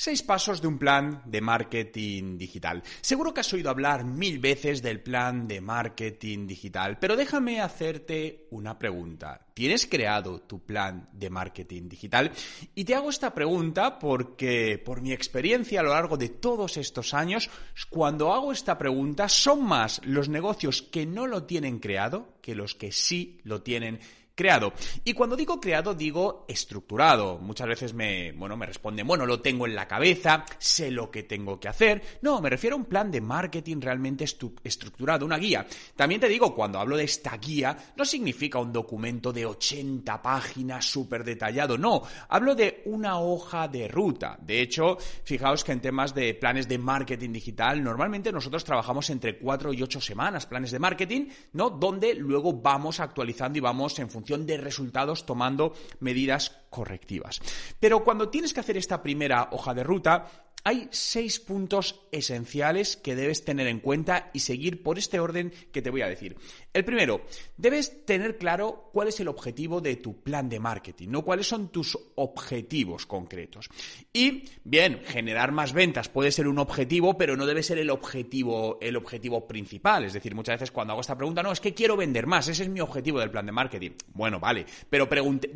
Seis pasos de un plan de marketing digital. Seguro que has oído hablar mil veces del plan de marketing digital, pero déjame hacerte una pregunta. ¿Tienes creado tu plan de marketing digital? Y te hago esta pregunta porque, por mi experiencia a lo largo de todos estos años, cuando hago esta pregunta, son más los negocios que no lo tienen creado que los que sí lo tienen creado. Y cuando digo creado, digo estructurado. Muchas veces me, bueno, me responden, bueno, lo tengo en la cabeza, sé lo que tengo que hacer. No, me refiero a un plan de marketing realmente estructurado, una guía. También te digo, cuando hablo de esta guía, no significa un documento de 80 páginas súper detallado, no, hablo de una hoja de ruta. De hecho, fijaos que en temas de planes de marketing digital, normalmente nosotros trabajamos entre 4 y 8 semanas, planes de marketing, ¿no? Donde luego vamos actualizando y vamos en función de resultados tomando medidas correctivas. Pero cuando tienes que hacer esta primera hoja de ruta, hay seis puntos esenciales que debes tener en cuenta y seguir por este orden que te voy a decir. El primero, debes tener claro cuál es el objetivo de tu plan de marketing, ¿no? ¿Cuáles son tus objetivos concretos? Y, bien, generar más ventas puede ser un objetivo, pero no debe ser el objetivo, el objetivo principal. Es decir, muchas veces cuando hago esta pregunta, no, es que quiero vender más, ese es mi objetivo del plan de marketing. Bueno, vale, pero pregunte,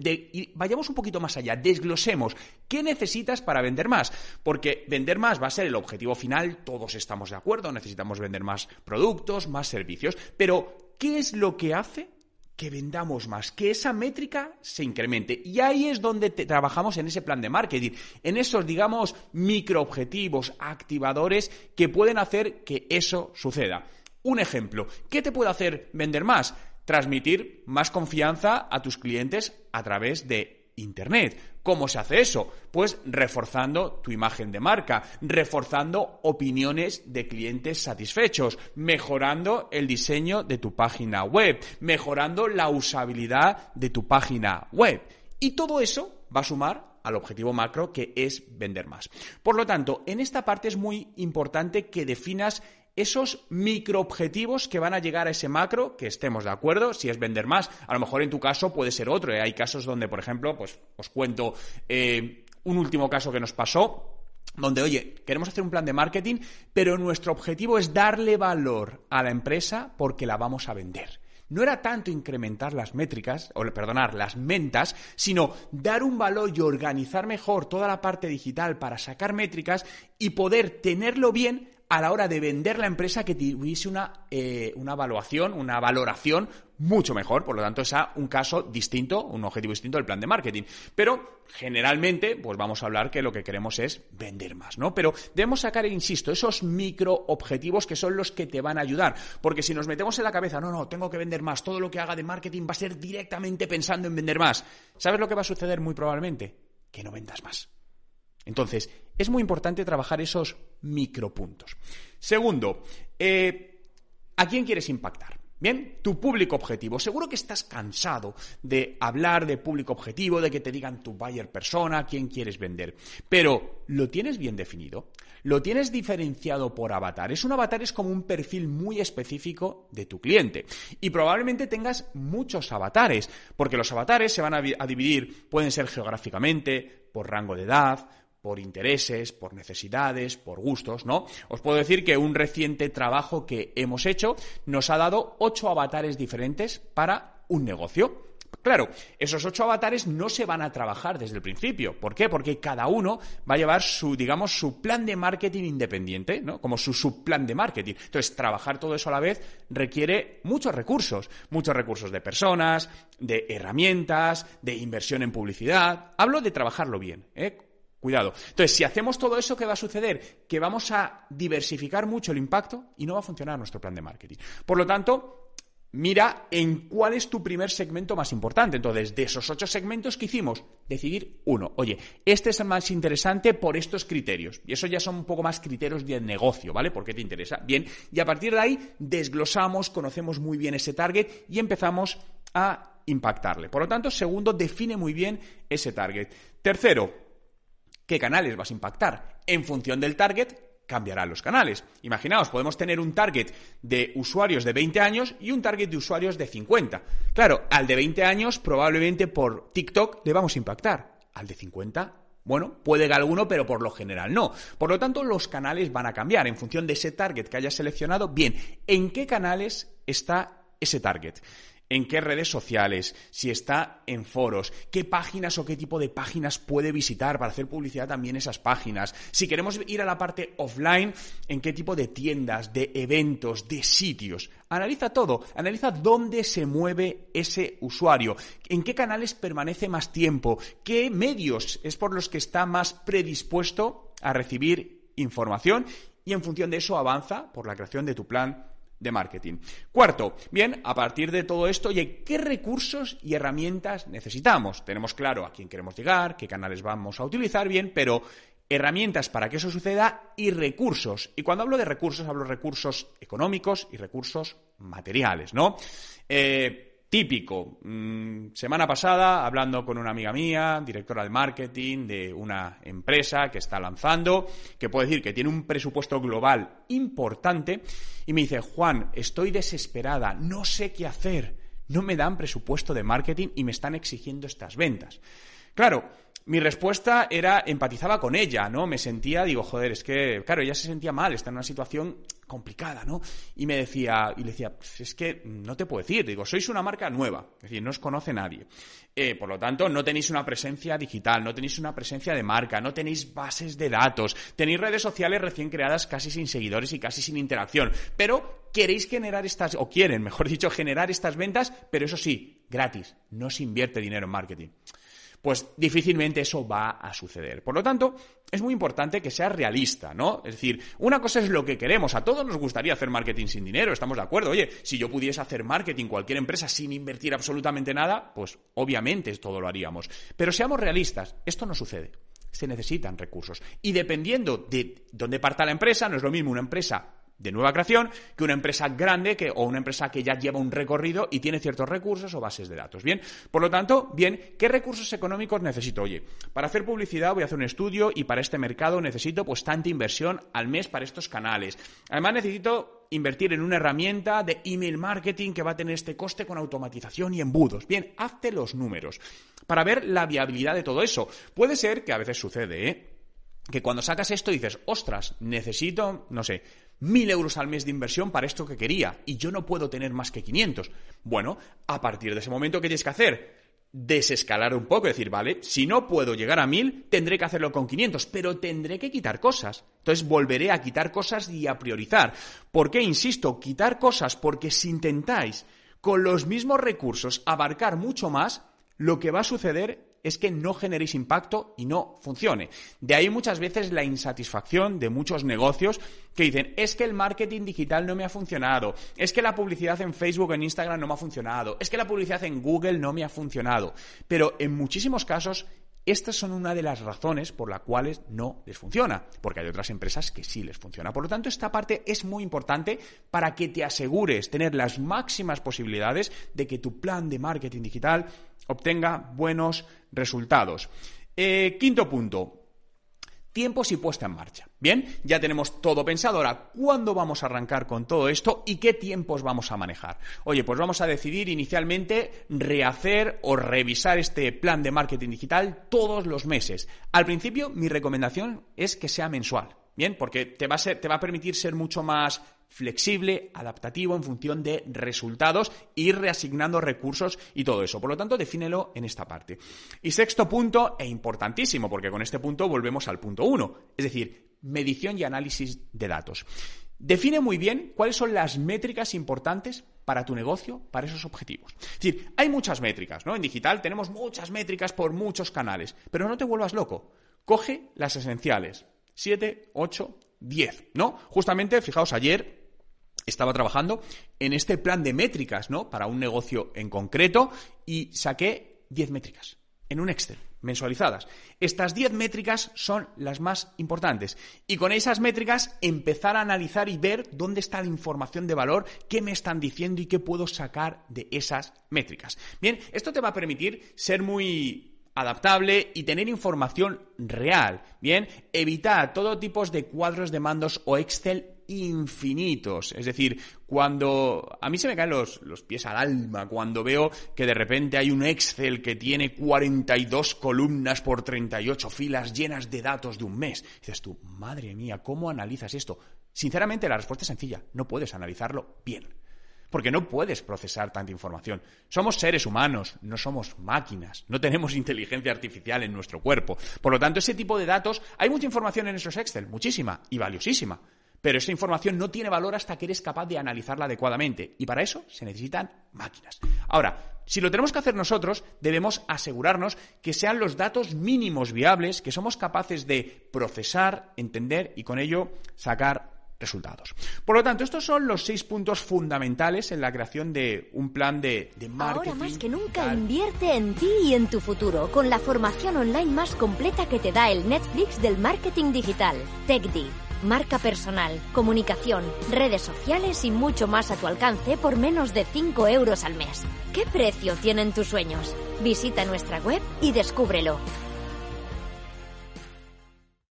vayamos un poquito más allá, desglosemos, ¿qué necesitas para vender más? Porque vender más va a ser el objetivo final, todos estamos de acuerdo, necesitamos vender más productos, más servicios, pero ¿qué es lo que hace que vendamos más, que esa métrica se incremente. Y ahí es donde trabajamos en ese plan de marketing, en esos, digamos, microobjetivos, activadores que pueden hacer que eso suceda. Un ejemplo, ¿qué te puede hacer vender más? Transmitir más confianza a tus clientes a través de Internet. ¿Cómo se hace eso? Pues reforzando tu imagen de marca, reforzando opiniones de clientes satisfechos, mejorando el diseño de tu página web, mejorando la usabilidad de tu página web. Y todo eso va a sumar al objetivo macro que es vender más. Por lo tanto, en esta parte es muy importante que definas esos microobjetivos que van a llegar a ese macro, que estemos de acuerdo, si es vender más, a lo mejor en tu caso puede ser otro. ¿eh? Hay casos donde, por ejemplo, pues os cuento eh, un último caso que nos pasó, donde, oye, queremos hacer un plan de marketing, pero nuestro objetivo es darle valor a la empresa porque la vamos a vender. No era tanto incrementar las métricas, o perdonar, las mentas, sino dar un valor y organizar mejor toda la parte digital para sacar métricas y poder tenerlo bien a la hora de vender la empresa que tuviese una, eh, una evaluación, una valoración mucho mejor. Por lo tanto, es un caso distinto, un objetivo distinto del plan de marketing. Pero generalmente, pues vamos a hablar que lo que queremos es vender más, ¿no? Pero debemos sacar, insisto, esos micro objetivos que son los que te van a ayudar. Porque si nos metemos en la cabeza, no, no, tengo que vender más, todo lo que haga de marketing va a ser directamente pensando en vender más. ¿Sabes lo que va a suceder muy probablemente? Que no vendas más. Entonces, es muy importante trabajar esos micropuntos. Segundo, eh, ¿a quién quieres impactar? Bien, tu público objetivo. Seguro que estás cansado de hablar de público objetivo, de que te digan tu buyer persona, quién quieres vender. Pero, ¿lo tienes bien definido? ¿Lo tienes diferenciado por avatares? Un avatar es como un perfil muy específico de tu cliente. Y probablemente tengas muchos avatares, porque los avatares se van a dividir, pueden ser geográficamente, por rango de edad, por intereses, por necesidades, por gustos, ¿no? Os puedo decir que un reciente trabajo que hemos hecho nos ha dado ocho avatares diferentes para un negocio. Claro, esos ocho avatares no se van a trabajar desde el principio. ¿Por qué? Porque cada uno va a llevar su, digamos, su plan de marketing independiente, ¿no? Como su subplan de marketing. Entonces, trabajar todo eso a la vez requiere muchos recursos. Muchos recursos de personas, de herramientas, de inversión en publicidad. Hablo de trabajarlo bien, ¿eh? Cuidado. Entonces, si hacemos todo eso, ¿qué va a suceder? Que vamos a diversificar mucho el impacto y no va a funcionar nuestro plan de marketing. Por lo tanto, mira en cuál es tu primer segmento más importante. Entonces, de esos ocho segmentos que hicimos, decidir uno. Oye, este es el más interesante por estos criterios. Y eso ya son un poco más criterios de negocio, ¿vale? ¿Por qué te interesa? Bien. Y a partir de ahí, desglosamos, conocemos muy bien ese target y empezamos a impactarle. Por lo tanto, segundo, define muy bien ese target. Tercero, qué canales vas a impactar. En función del target, cambiarán los canales. Imaginaos, podemos tener un target de usuarios de 20 años y un target de usuarios de 50. Claro, al de 20 años probablemente por TikTok le vamos a impactar. Al de 50 Bueno, puede que alguno, pero por lo general no. Por lo tanto, los canales van a cambiar en función de ese target que hayas seleccionado. Bien, ¿en qué canales está ese target? En qué redes sociales, si está en foros, qué páginas o qué tipo de páginas puede visitar para hacer publicidad también esas páginas. Si queremos ir a la parte offline, en qué tipo de tiendas, de eventos, de sitios. Analiza todo, analiza dónde se mueve ese usuario, en qué canales permanece más tiempo, qué medios es por los que está más predispuesto a recibir información y en función de eso avanza por la creación de tu plan de marketing. Cuarto, bien, a partir de todo esto, oye, ¿qué recursos y herramientas necesitamos? Tenemos claro a quién queremos llegar, qué canales vamos a utilizar, bien, pero herramientas para que eso suceda y recursos. Y cuando hablo de recursos, hablo de recursos económicos y recursos materiales, ¿no? Eh, Típico. Mm, semana pasada, hablando con una amiga mía, directora de marketing de una empresa que está lanzando, que puede decir que tiene un presupuesto global importante, y me dice, Juan, estoy desesperada, no sé qué hacer, no me dan presupuesto de marketing y me están exigiendo estas ventas. Claro, mi respuesta era, empatizaba con ella, ¿no? Me sentía, digo, joder, es que, claro, ella se sentía mal, está en una situación complicada, ¿no? Y me decía, y le decía, es que no te puedo decir, digo, sois una marca nueva, es decir, no os conoce nadie. Eh, por lo tanto, no tenéis una presencia digital, no tenéis una presencia de marca, no tenéis bases de datos, tenéis redes sociales recién creadas casi sin seguidores y casi sin interacción, pero queréis generar estas, o quieren, mejor dicho, generar estas ventas, pero eso sí, gratis, no se invierte dinero en marketing pues difícilmente eso va a suceder. Por lo tanto, es muy importante que sea realista, ¿no? Es decir, una cosa es lo que queremos, a todos nos gustaría hacer marketing sin dinero, estamos de acuerdo. Oye, si yo pudiese hacer marketing cualquier empresa sin invertir absolutamente nada, pues obviamente todo lo haríamos. Pero seamos realistas, esto no sucede se necesitan recursos. Y dependiendo de dónde parta la empresa, no es lo mismo una empresa de nueva creación que una empresa grande que, o una empresa que ya lleva un recorrido y tiene ciertos recursos o bases de datos. Bien, por lo tanto, bien, ¿qué recursos económicos necesito? Oye, para hacer publicidad voy a hacer un estudio y para este mercado necesito pues tanta inversión al mes para estos canales. Además necesito invertir en una herramienta de email marketing que va a tener este coste con automatización y embudos. Bien, hazte los números para ver la viabilidad de todo eso. Puede ser que a veces sucede, ¿eh? que cuando sacas esto dices, ostras, necesito, no sé, mil euros al mes de inversión para esto que quería y yo no puedo tener más que 500. Bueno, a partir de ese momento, ¿qué tienes que hacer? Desescalar un poco, decir, vale, si no puedo llegar a mil, tendré que hacerlo con 500, pero tendré que quitar cosas. Entonces volveré a quitar cosas y a priorizar. ¿Por qué insisto? Quitar cosas porque si intentáis con los mismos recursos abarcar mucho más, lo que va a suceder es que no generéis impacto y no funcione. De ahí muchas veces la insatisfacción de muchos negocios que dicen, es que el marketing digital no me ha funcionado, es que la publicidad en Facebook en Instagram no me ha funcionado, es que la publicidad en Google no me ha funcionado. Pero en muchísimos casos estas son una de las razones por las cuales no les funciona, porque hay otras empresas que sí les funciona. Por lo tanto, esta parte es muy importante para que te asegures tener las máximas posibilidades de que tu plan de marketing digital obtenga buenos resultados. Eh, quinto punto, tiempos y puesta en marcha. Bien, ya tenemos todo pensado. Ahora, ¿cuándo vamos a arrancar con todo esto y qué tiempos vamos a manejar? Oye, pues vamos a decidir inicialmente rehacer o revisar este plan de marketing digital todos los meses. Al principio, mi recomendación es que sea mensual. Bien, porque te va a, te va a permitir ser mucho más flexible, adaptativo en función de resultados, ir reasignando recursos y todo eso. Por lo tanto, defínelo en esta parte. Y sexto punto, e importantísimo, porque con este punto volvemos al punto uno, es decir, medición y análisis de datos. Define muy bien cuáles son las métricas importantes para tu negocio, para esos objetivos. Es decir, hay muchas métricas, ¿no? En digital tenemos muchas métricas por muchos canales, pero no te vuelvas loco. Coge las esenciales. 7, 8, 10, ¿no? Justamente, fijaos, ayer estaba trabajando en este plan de métricas, ¿no? Para un negocio en concreto y saqué 10 métricas en un Excel mensualizadas. Estas 10 métricas son las más importantes y con esas métricas empezar a analizar y ver dónde está la información de valor, qué me están diciendo y qué puedo sacar de esas métricas. Bien, esto te va a permitir ser muy adaptable y tener información real. Bien, evitar todo tipo de cuadros de mandos o Excel infinitos. Es decir, cuando a mí se me caen los, los pies al alma, cuando veo que de repente hay un Excel que tiene 42 columnas por 38 filas llenas de datos de un mes. dices tú, madre mía, ¿cómo analizas esto? Sinceramente, la respuesta es sencilla, no puedes analizarlo bien porque no puedes procesar tanta información. Somos seres humanos, no somos máquinas, no tenemos inteligencia artificial en nuestro cuerpo. Por lo tanto, ese tipo de datos, hay mucha información en esos Excel, muchísima y valiosísima. Pero esa información no tiene valor hasta que eres capaz de analizarla adecuadamente. Y para eso se necesitan máquinas. Ahora, si lo tenemos que hacer nosotros, debemos asegurarnos que sean los datos mínimos viables que somos capaces de procesar, entender y con ello sacar resultados. Por lo tanto, estos son los seis puntos fundamentales en la creación de un plan de, de marketing. Ahora más que nunca invierte en ti y en tu futuro con la formación online más completa que te da el Netflix del marketing digital, TechD. Marca personal, comunicación, redes sociales y mucho más a tu alcance por menos de 5 euros al mes. ¿Qué precio tienen tus sueños? Visita nuestra web y descúbrelo